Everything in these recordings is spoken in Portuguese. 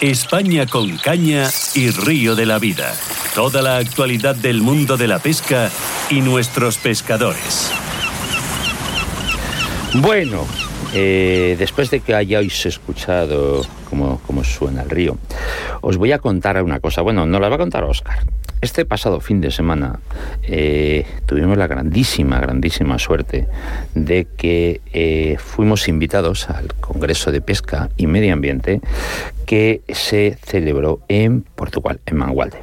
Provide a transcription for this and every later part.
España con caña y río de la vida. Toda la actualidad del mundo de la pesca y nuestros pescadores. Bueno, eh, después de que hayáis escuchado cómo, cómo suena el río, os voy a contar una cosa. Bueno, no la va a contar Oscar. Este pasado fin de semana eh, tuvimos la grandísima, grandísima suerte de que eh, fuimos invitados al Congreso de Pesca y Medio Ambiente que se celebró en Portugal, en Mangualde.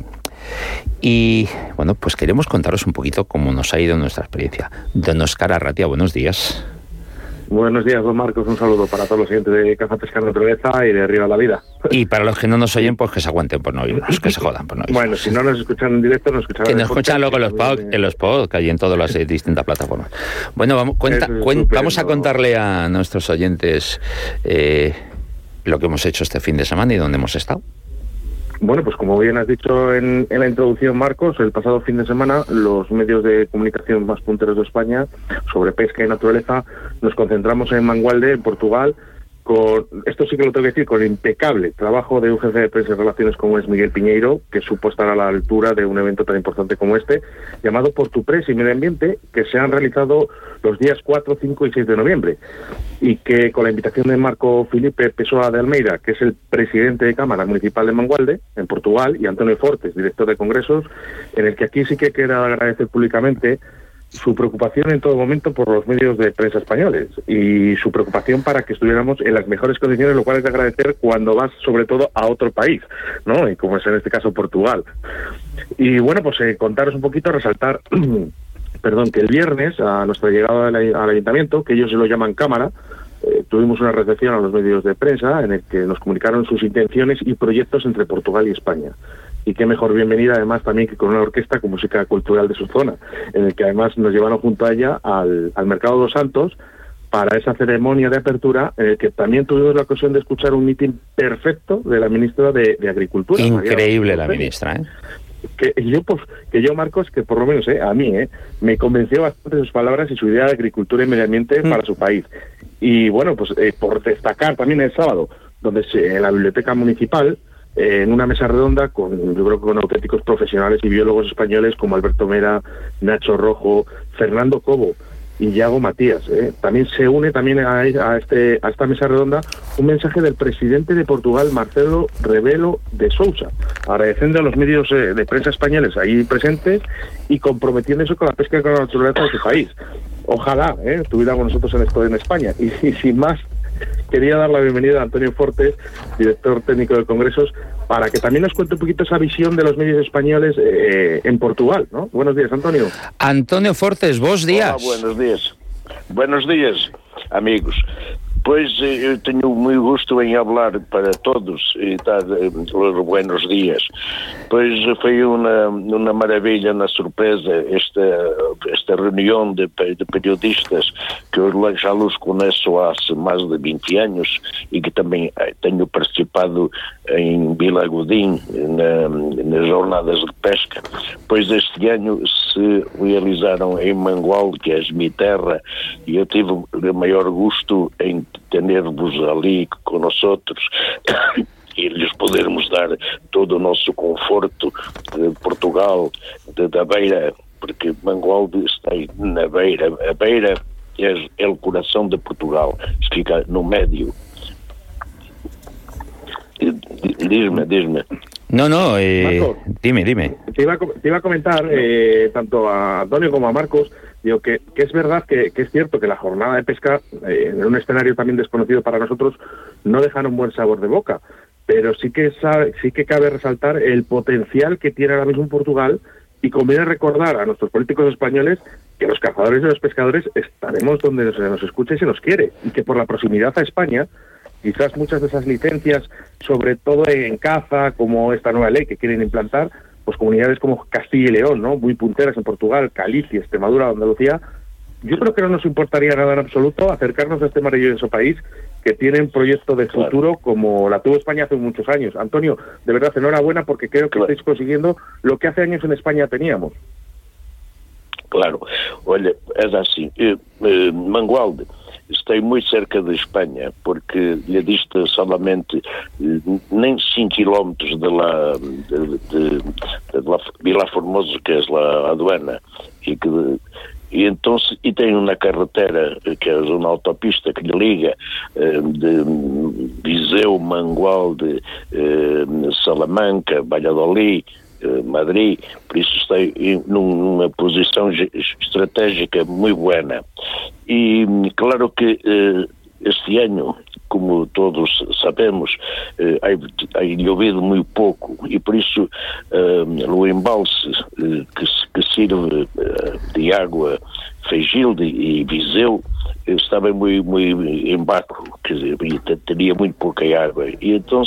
Y bueno, pues queremos contaros un poquito cómo nos ha ido nuestra experiencia. Don Oscar Arratia, buenos días. Buenos días, don Marcos. Un saludo para todos los siguientes de Caza Pescar Naturaleza y de Arriba la Vida. Y para los que no nos oyen, pues que se aguanten por no oírnos, que se jodan por no oírnos. Bueno, si no nos escuchan en directo, nos escuchan Que en nos escuchan luego en los, pod, en los podcasts y en todas las eh, distintas plataformas. Bueno, vamos, cuenta, es cuen- vamos a contarle a nuestros oyentes eh, lo que hemos hecho este fin de semana y dónde hemos estado. Bueno, pues como bien has dicho en, la introducción, Marcos, el pasado fin de semana los medios de comunicación más punteros de España sobre pesca y naturaleza nos concentramos en Mangualde, en Portugal, con, esto sí que lo tengo que decir, con el impecable trabajo de un jefe de prensa y relaciones como es Miguel Piñeiro, que supo estar a la altura de un evento tan importante como este, llamado Portupress y Medio Ambiente, que se han realizado los días 4, 5 y 6 de noviembre y que con la invitación de Marco Felipe Pessoa de Almeida, que es el presidente de Cámara Municipal de Mangualde, en Portugal, y Antonio Fortes, director de congresos, en el que aquí sí que queda agradecer públicamente su preocupación en todo momento por los medios de prensa españoles y su preocupación para que estuviéramos en las mejores condiciones, lo cual es de agradecer cuando vas sobre todo a otro país, ¿no? Y como es en este caso Portugal. Y bueno, pues eh, contaros un poquito, resaltar, perdón, que el viernes, a nuestra llegada al, al ayuntamiento, que ellos se lo llaman cámara, eh, tuvimos una recepción a los medios de prensa en el que nos comunicaron sus intenciones y proyectos entre Portugal y España. Y qué mejor bienvenida además también que con una orquesta con música cultural de su zona, en el que además nos llevaron junto a ella al, al Mercado dos Santos para esa ceremonia de apertura en el que también tuvimos la ocasión de escuchar un mitin perfecto de la ministra de, de Agricultura. María Increíble la ministra, ¿eh? que yo pues que yo Marcos que por lo menos eh, a mí eh, me convenció bastante sus palabras y su idea de agricultura y medio ambiente Mm. para su país y bueno pues eh, por destacar también el sábado donde se, en la biblioteca municipal eh, en una mesa redonda con yo creo que con auténticos profesionales y biólogos españoles como Alberto Mera Nacho Rojo Fernando Cobo y Yago Matías. ¿eh? También se une también a, a este, a esta mesa redonda un mensaje del presidente de Portugal, Marcelo Rebelo de Sousa, agradeciendo a los medios eh, de prensa españoles ahí presentes y comprometiéndose con la pesca y con la naturaleza de su país. Ojalá ¿eh? tuviéramos nosotros en esto en España. Y sin más, quería dar la bienvenida a Antonio Fortes, director técnico de Congresos, para que también nos cuente un poquito esa visión de los medios españoles eh, en Portugal. ¿no? Buenos días, Antonio. Antonio Fortes, vos días. Buenos dias. Buenos dias, amigos. Pois eh, eu tenho muito gosto em falar para todos e dar eh, os buenos dias. Pois foi uma, uma maravilha, uma surpresa esta, esta reunião de, de periodistas que eu já os conheço há mais de 20 anos e que também eh, tenho participado em Vila Godin na, nas jornadas de pesca. Pois este ano se realizaram em Mangual, que é a minha terra, e eu tive o maior gosto em ter-vos ali com nós outros e lhes podermos dar todo o nosso conforto de Portugal, de, da beira, porque Mangualde está aí na beira. A beira é, é o coração de Portugal, fica no médio. Di- Diz-me, diz-me. No, no, eh, Marco. dime, dime. Te iba a, te iba a comentar, eh, tanto a Antonio como a Marcos, digo que, que es verdad que, que es cierto que la jornada de pesca, eh, en un escenario también desconocido para nosotros, no dejaron buen sabor de boca. Pero sí que, sí que cabe resaltar el potencial que tiene ahora mismo Portugal y conviene recordar a nuestros políticos españoles que los cazadores y los pescadores estaremos donde se nos escuche y se nos quiere. Y que por la proximidad a España, quizás muchas de esas licencias, sobre todo en caza, como esta nueva ley que quieren implantar, pues comunidades como Castilla y León, ¿no? Muy punteras en Portugal, Galicia, Extremadura, Andalucía, yo creo que no nos importaría nada en absoluto acercarnos a este maravilloso país que tiene un proyecto de Claro. futuro como la tuvo España hace muchos años. Antonio, de verdad, enhorabuena porque creo que Claro. estáis consiguiendo lo que hace años en España teníamos. Claro. Olha, é assim, eh, eh, Mangualde estou muito cerca da Espanha, porque lhe dista solamente eh, nem 5 quilómetros de lá, de, de, de, lá, Vila Formoso, que é lá a aduana, e que e então e tem uma carretera que é uma autopista que lhe liga eh, de Viseu, Mangual, de eh, Salamanca, Valladolid, Madrid, por isso está numa posição estratégica muito boa. E claro que este ano como todos sabemos, eh, hay, llovido muito pouco e por isso eh, o embalse eh, que, que sirve eh, de água Feigilde e Viseu eh, estava muito, muito em baco, quer dizer, teria muito pouca água. E então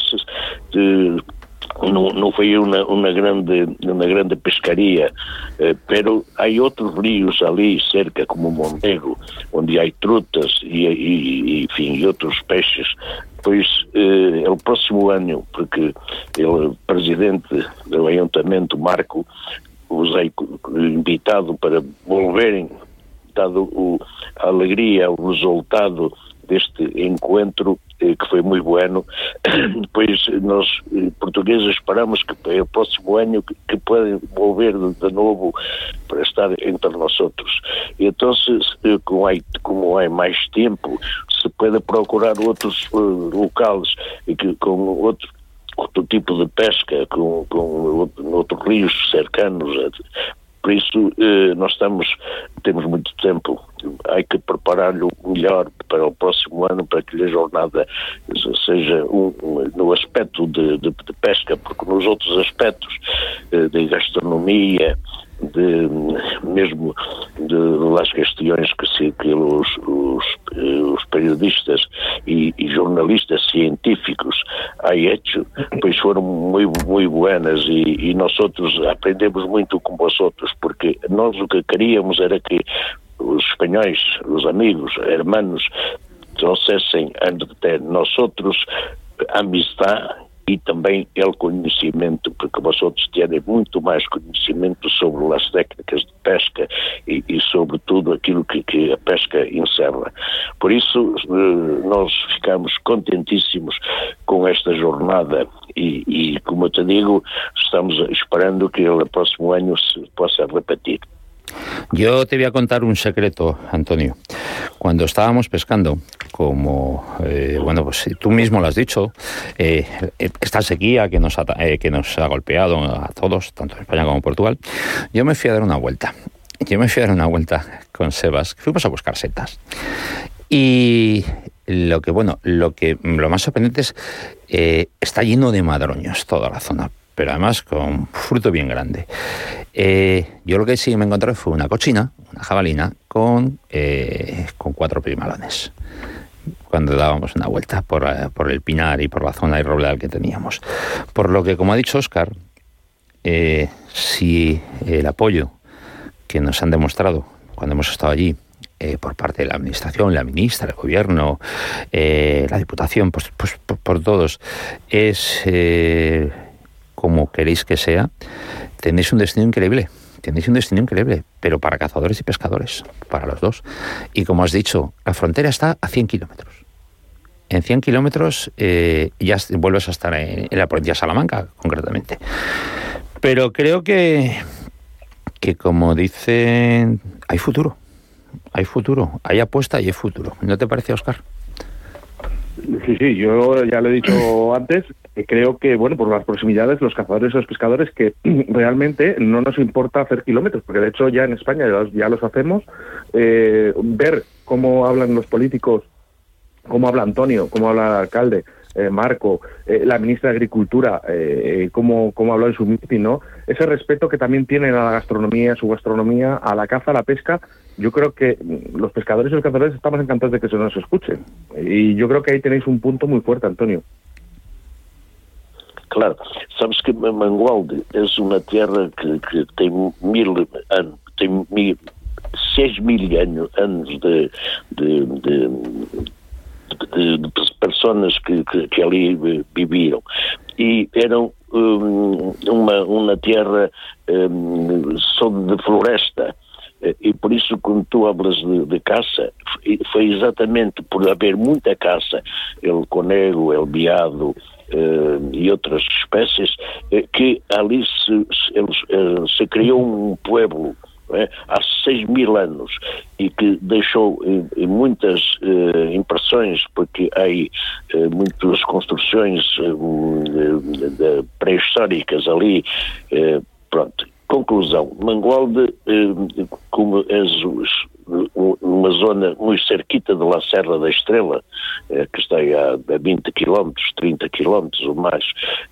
não, foi uma, uma, grande, uma grande pescaria, eh, pero há outros rios ali cerca, como o Montego, onde há trutas e, e, enfim, e outros peixes. Pois eh, o próximo ano, porque o presidente do Ayuntamento, Marco, os é invitado para volverem, dado o, a alegria, o resultado deste encontro que foi muito bueno, depois nós eh, portugueses esperamos que é o próximo ano que, que podem volver de, novo para estar entre nós outros. Então, se, como, há, como há mais tempo, se pode procurar outros uh, locais que, com outro outro tipo de pesca com, com outros rios cercanos por isso, eh, nós estamos, temos muito tempo, há que preparar-lhe melhor para o próximo ano, para que a jornada seja um, um, no aspecto de, de, de, pesca, porque nos outros aspectos eh, de gastronomia, de, mesmo de, das questões que, se, que os, os, os periodistas e, e, jornalistas científicos há hecho, pois foram muito, muito buenas e, e nós outros aprendemos muito com vós outros, porque nós o que queríamos era que os espanhóis, os amigos, hermanos, trouxessem a ter nós outros amistade e também o conhecimento, porque vocês têm muito mais conhecimento sobre as técnicas de pesca e, e sobre tudo aquilo que, que, a pesca encerra. Por isso, eh, nós ficamos contentíssimos com esta jornada e, e como eu te digo, estamos esperando que o próximo ano se possa repetir. Yo te voy a contar un secreto, Antonio. Cuando estábamos pescando, como, eh, bueno, pues tú mismo lo has dicho, eh, esta sequía que nos, ha, eh, que nos ha golpeado a todos, tanto en España como en Portugal, yo me fui a dar una vuelta. Yo me fui a dar una vuelta con Sebas, fuimos a buscar setas. Y lo que, bueno, lo que lo más sorprendente es, está lleno de madroños toda la zona, pero además con fruto bien grande. Eh, yo lo que sí me encontré fue una cochina, una jabalina, con, eh, con cuatro primalones cuando dábamos una vuelta por, eh, por, el pinar y por la zona irregular que teníamos. Por lo que, como ha dicho Oscar, si el apoyo que nos han demostrado cuando hemos estado allí por parte de la administración, la ministra, el gobierno, la diputación, pues, pues por, por, todos, es como queréis que sea, tenéis un destino increíble. Tenéis un destino increíble, pero para cazadores y pescadores, para los dos. Y como has dicho, la frontera está a 100 kilómetros. En 100 kilómetros eh, ya vuelves a estar en, la provincia de Salamanca, concretamente. Pero creo que, que, como dicen, hay futuro. Hay futuro. Hay apuesta y hay futuro. ¿No te parece, Oscar? Sí, sí, yo ya lo he dicho antes, creo que, bueno, por las proximidades, los cazadores y los pescadores, que realmente no nos importa hacer kilómetros, porque de hecho ya en España ya los, hacemos, eh, ver cómo hablan los políticos, cómo habla Antonio, cómo habla el alcalde, eh, Marco, eh, la ministra de Agricultura, cómo, cómo habló en su meeting, ¿no? Ese respeto que también tienen a la gastronomía, a su gastronomía, a la caza, a la pesca, yo creo que los pescadores y los cazadores estamos encantados de que se nos escuche. Y yo creo que ahí tenéis un punto muy fuerte, Antonio. Claro, sabes que Mangualde é uma terra que, que tem mil anos, tem mil, seis mil anos de, de, de, de, que, que, que, ali viviam e eram um, uma, um, de floresta E por isso, quando tu hablas de, de caça, foi exatamente por haver muita caça, el conego, el biado, Uh, e outras espécies, uh, que ali se, se, uh, se criou um pueblo é? há seis mil anos e que deixou eh, muitas eh, impressões, porque há eh, muitas construções eh, pré-históricas ali. Eh, pronto. Conclusão, Mangualde, eh, como és numa zona muito cerquita de La Serra da Estrela, eh, que está a 20 km, 30 km ou mais,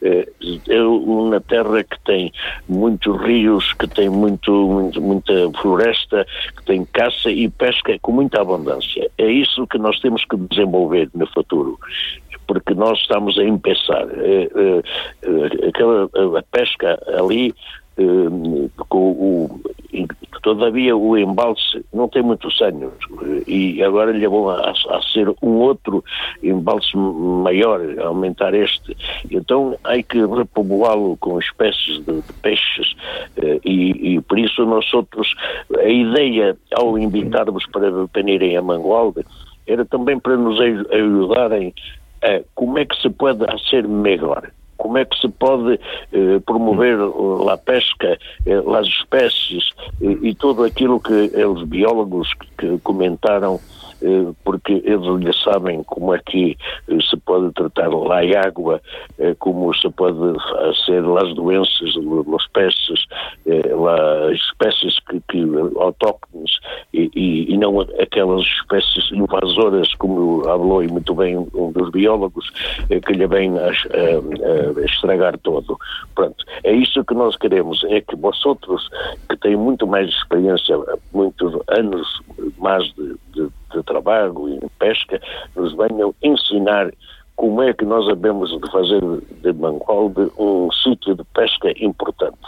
eh, é uma terra que tem muitos rios, que tem muito, muito, muita floresta, que tem caça e pesca com muita abundância. É isso que nós temos que desenvolver no futuro porque nós estamos a empezar. Aquela a pesca ali com o, todavia o embalse não tem muitos anos e agora lhe vão a, a ser um outro embalse maior, aumentar este. Então há que repovoá-lo com espécies de, de peixes eh, e, e, por isso nós outros, a ideia ao invitar-vos para venirem a Mangualde era também para nos ajudarem a como é que se pode ser melhor como é que se pode eh, promover a pesca, eh, as espécies eh, e tudo aquilo que os biólogos que comentaram eh, porque eles sabem como é que eh, se pode tratar lá a água, eh, como se pode ser as doenças das espécies, as espécies que, que autóctones e, e, não aquelas espécies invasoras, como falou muito bem um dos biólogos, que lhe vem a, a, a estragar todo. Pronto, é isso que nós queremos, é que vosotros, que têm muito mais experiência, muitos anos mais de, de de trabalho e pesca nos venham ensinar como é que nós sabemos de fazer de Mangualde um sitio de pesca importante.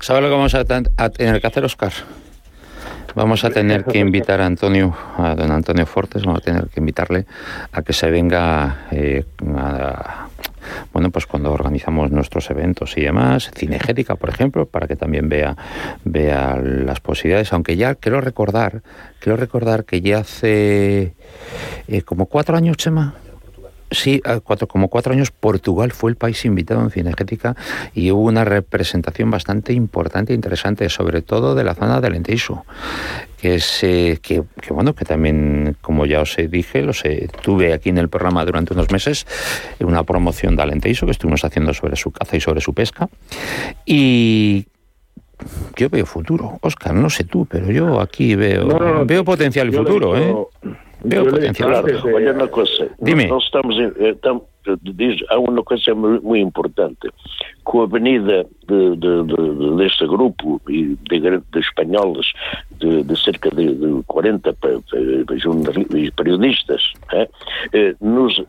¿Sabe lo que vamos a, a que Oscar? Vamos a tener que invitar a Antonio, a don Antonio Fortes, vamos a tener que invitarle a que se venga eh, a, bueno, pues cuando organizamos nuestros eventos y demás, Cinegética, por ejemplo, para que también vea, vea las posibilidades, aunque ya quiero recordar, quiero recordar que ya hace eh, como cuatro años, Chema, Sí, cuatro, como cuatro años Portugal fue el país invitado en Cinegética y hubo una representación bastante importante e interesante, sobre todo de la zona del Enteiso, que, es, que, bueno, que también, como ya os dije, lo sé, tuve aquí en el programa durante unos meses una promoción de Alenteiso que estuvimos haciendo sobre su caza y sobre su pesca. Y yo veo futuro, Oscar, no sé tú, pero yo aquí veo veo potencial y futuro, ¿eh? Veo potencial. Olha uma coisa, Dime. nós estamos, estamos diz, há uma coisa muito importante, com a avenida de, de, de, deste grupo e de, de espanhóis de, cerca de, 40 periodistas, é? nos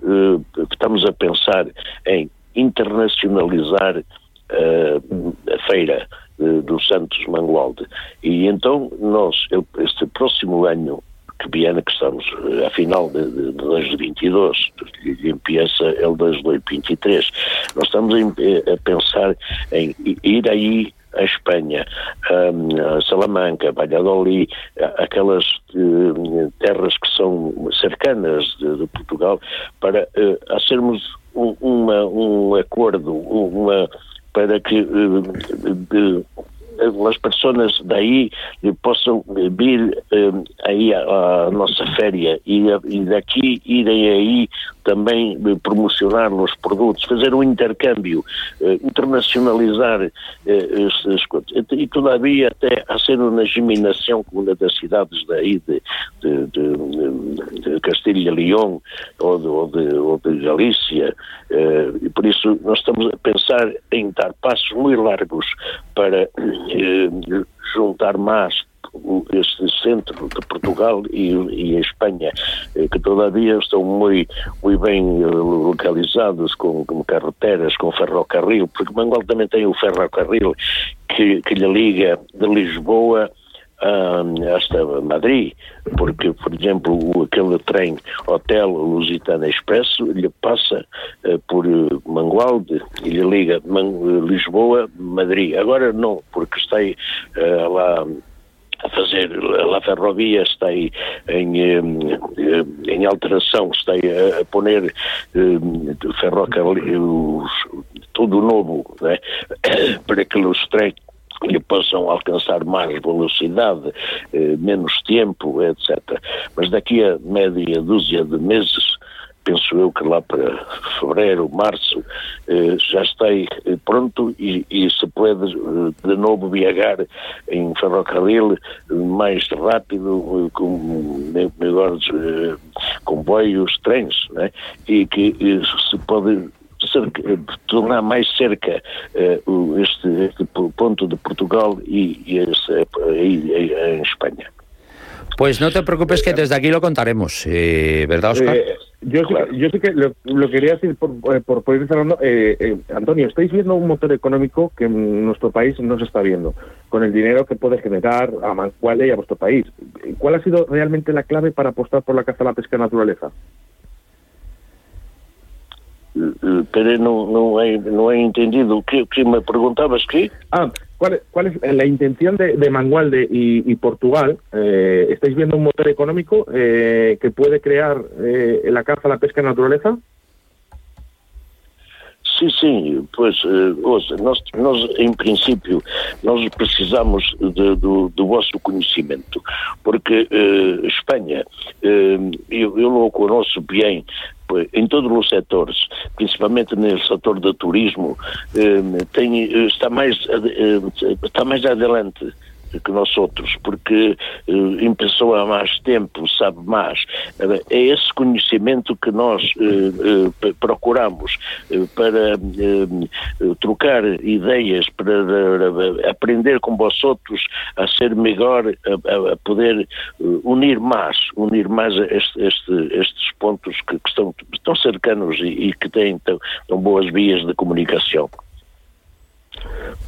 estamos a pensar em internacionalizar a feira do Santos Mangualde e então nós, este próximo ano que Viena, que estamos a final de, de, de 2022, e empieza el 2023. Nós estamos a, a pensar em ir aí a Espanha, a Salamanca, Valladolid, aquelas uh, terras que são cercanas de, de Portugal, para uh, hacermos um, uma, um acordo, uma, para que uh, as pessoas daí possam vir aí à, nossa féria e, e daqui irem aí também promocionar os produtos, fazer um intercâmbio, eh, internacionalizar eh, as coisas. E todavia até a ser uma geminação com uma das cidades daí de, de, de, de Castilha León ou de, ou de, ou de Galícia. Eh, e por isso nós estamos a pensar em dar passos muito largos para juntar mais este centro de Portugal e, e Espanha, eh, que todavia estão muito, muito bem eh, localizados com, com carreteras, com ferrocarril, porque Mangual também tem o ferrocarril que, que lhe liga de Lisboa hasta Madrid, porque, por exemplo, aquele trem Hotel Lusitana Expresso lhe passa uh, por Mangualde e lhe liga Man Lisboa, Madrid. Agora não, porque está uh, lá a fazer, a ferrovia está aí em, em alteração, está aí a, a poner ferrocarril, tudo novo, né? para que os trens possam alcançar mais velocidade, eh, menos tempo, etc. Mas daqui a média dúzia de meses, penso eu que lá para fevereiro, março, eh, já está eh, pronto e, e, se pode eh, de novo viajar em ferrocarril mais rápido, com melhores comboios, trens, né? e que se pode cerca, tornar mais cerca uh, este, este, ponto de Portugal y, este, y, y en España. Pues no te preocupes que desde aquí lo contaremos, eh, ¿verdad, Oscar? Eh, yo, claro. sí, yo sí que lo, lo, quería decir por, eh, por, por ir cerrando. Eh, eh, Antonio, estáis viendo un motor económico que en nuestro país no se está viendo, con el dinero que puede generar a Mancuale y a vuestro país. ¿Cuál ha sido realmente la clave para apostar por la caza, la pesca y la naturaleza? pero no, no, he, no he entendido. ¿Qué, qué me preguntabas? ¿Qué? Ah, ¿cuál, cuál es la intención de, de Mangualde y, y Portugal? Eh, ¿Estáis viendo un motor económico eh, que puede crear eh, la caza, la pesca y la naturaleza? Sim, sim, pois, uh, ouça, nós, nós, em princípio, nós precisamos de, do, do vosso conhecimento, porque uh, Espanha, uh, eu, eu não conheço bem, em todos os setores, principalmente no setor do turismo, tem, está, mais, está mais adelante que nós outros, porque eh, em pessoa há mais tempo, sabe mais. É esse conhecimento que nós eh, eh, procuramos para trocar ideias, para aprender com vós outros a ser melhor, a, a poder unir mais, unir mais este, este, estes pontos que, que, estão, estão cercanos e, e que têm tão, tão boas vias de comunicação.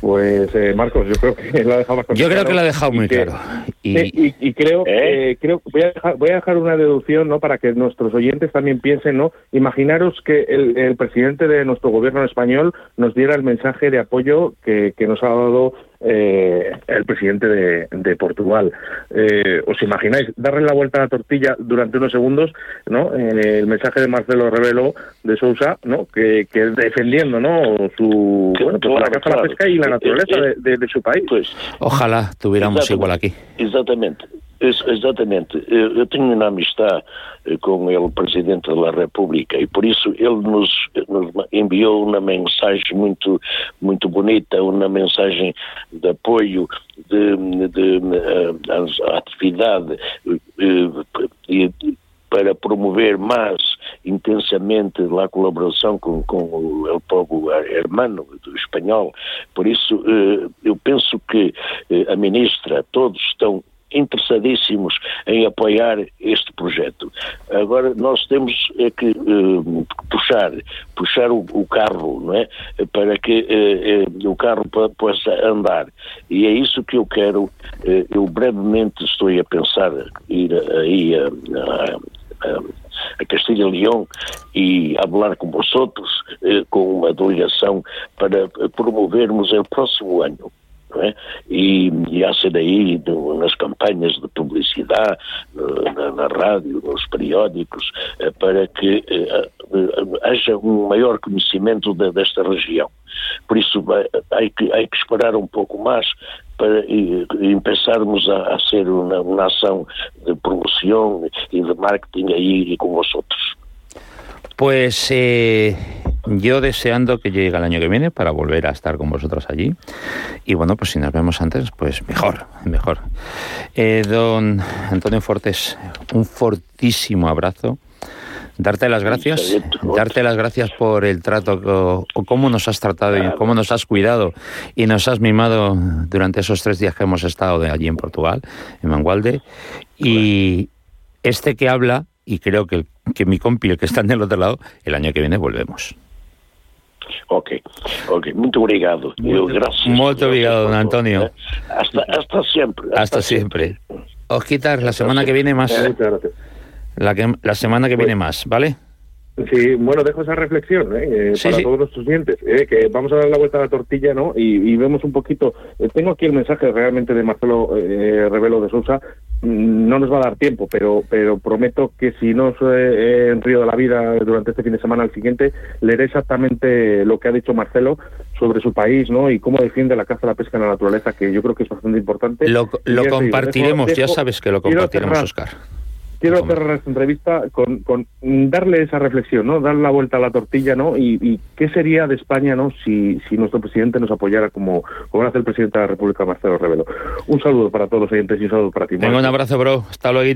Pues eh, Marcos, yo creo que lo ha dejado más Yo creo que lo ha dejado muy claro. Y, y, y creo, ¿Eh? eh, creo voy a, dejar, voy a dejar una deducción, ¿no? Para que nuestros oyentes también piensen, ¿no? Imaginaros que el, el presidente de nuestro gobierno español nos diera el mensaje de apoyo que, que nos ha dado eh, el presidente de, de Portugal. Eh, ¿Os imagináis darle la vuelta a la tortilla durante unos segundos, ¿no? En el mensaje de Marcelo Rebelo de Sousa, ¿no? Que, que defendiendo, ¿no? Su, bueno, pues la caza, la pesca y la naturaleza de, de, de su país. Pues, Ojalá tuviéramos igual aquí. Exactamente. Exatamente. Eu tenho uma amistade eh, com o Presidente da República e por isso ele nos, nos, enviou uma mensagem muito, muito bonita, uma mensagem de apoio de, de, de eh, à atividade eh, para promover mais intensamente a colaboração com, com o povo hermano do espanhol. Por isso, eu penso que a ministra, todos estão interessadíssimos em apoiar este projeto. Agora nós temos é que uh, puxar, puxar o, o, carro, não é, para que uh, o carro possa andar. E é isso que eu quero. eu brevemente estou a pensar ir aí a, a, a a Castilha e Leão e a falar com vosotros, com uma delegação para promovermos o próximo ano é? e, e a CDI nas campanhas de publicidade, na, na, rádio, nos periódicos, eh, para que eh, eh, haja um maior conhecimento de, desta região. Por isso, há que, há que esperar um pouco mais para e, e pensarmos a, a ser uma, uma, ação de promoção e de marketing aí com os outros. Pues eh, yo deseando que llegue el año que viene para volver a estar con vosotros allí. Y bueno, pues si nos vemos antes, pues mejor, mejor. Eh, don Antonio Fortes, un fortísimo abrazo. Darte las gracias, darte las gracias por el trato, o, cómo nos has tratado y cómo nos has cuidado y nos has mimado durante esos tres días que hemos estado de allí en Portugal, en Mangualde. Y este que habla, y creo que, que mi compi, el que está en el otro lado, el año que viene volvemos. Ok, ok, muito obrigado. Muito, Eu, graças, muito obrigado, don Antonio. Hasta, hasta siempre. Hasta, hasta siempre. Os quitar la semana que viene más. La, que, la semana que viene más, ¿vale? Sí, bueno, dejo esa reflexión ¿eh? eh para todos nuestros clientes, ¿eh? que vamos a dar la vuelta a la tortilla, ¿no? Y, vemos un poquito. Eh, tengo aquí el mensaje realmente de Marcelo Revelo de Sousa. Mm, no nos va a dar tiempo, pero pero prometo que si no soy en Río de la Vida durante este fin de semana al siguiente, leeré exactamente lo que ha dicho Marcelo sobre su país, ¿no? Y cómo defiende la caza, la pesca en la naturaleza, que yo creo que es bastante importante. Lo, compartiremos, ya sabes que lo compartiremos, Oscar quiero cerrar esta entrevista con, con, darle esa reflexión, ¿no? Dar la vuelta a la tortilla, ¿no? Y, qué sería de España, ¿no? Si, si nuestro presidente nos apoyara como, como hace el presidente de la República, Marcelo Rebelo. Un saludo para todos los oyentes y un saludo para ti. Venga, un abrazo, bro. Hasta luego.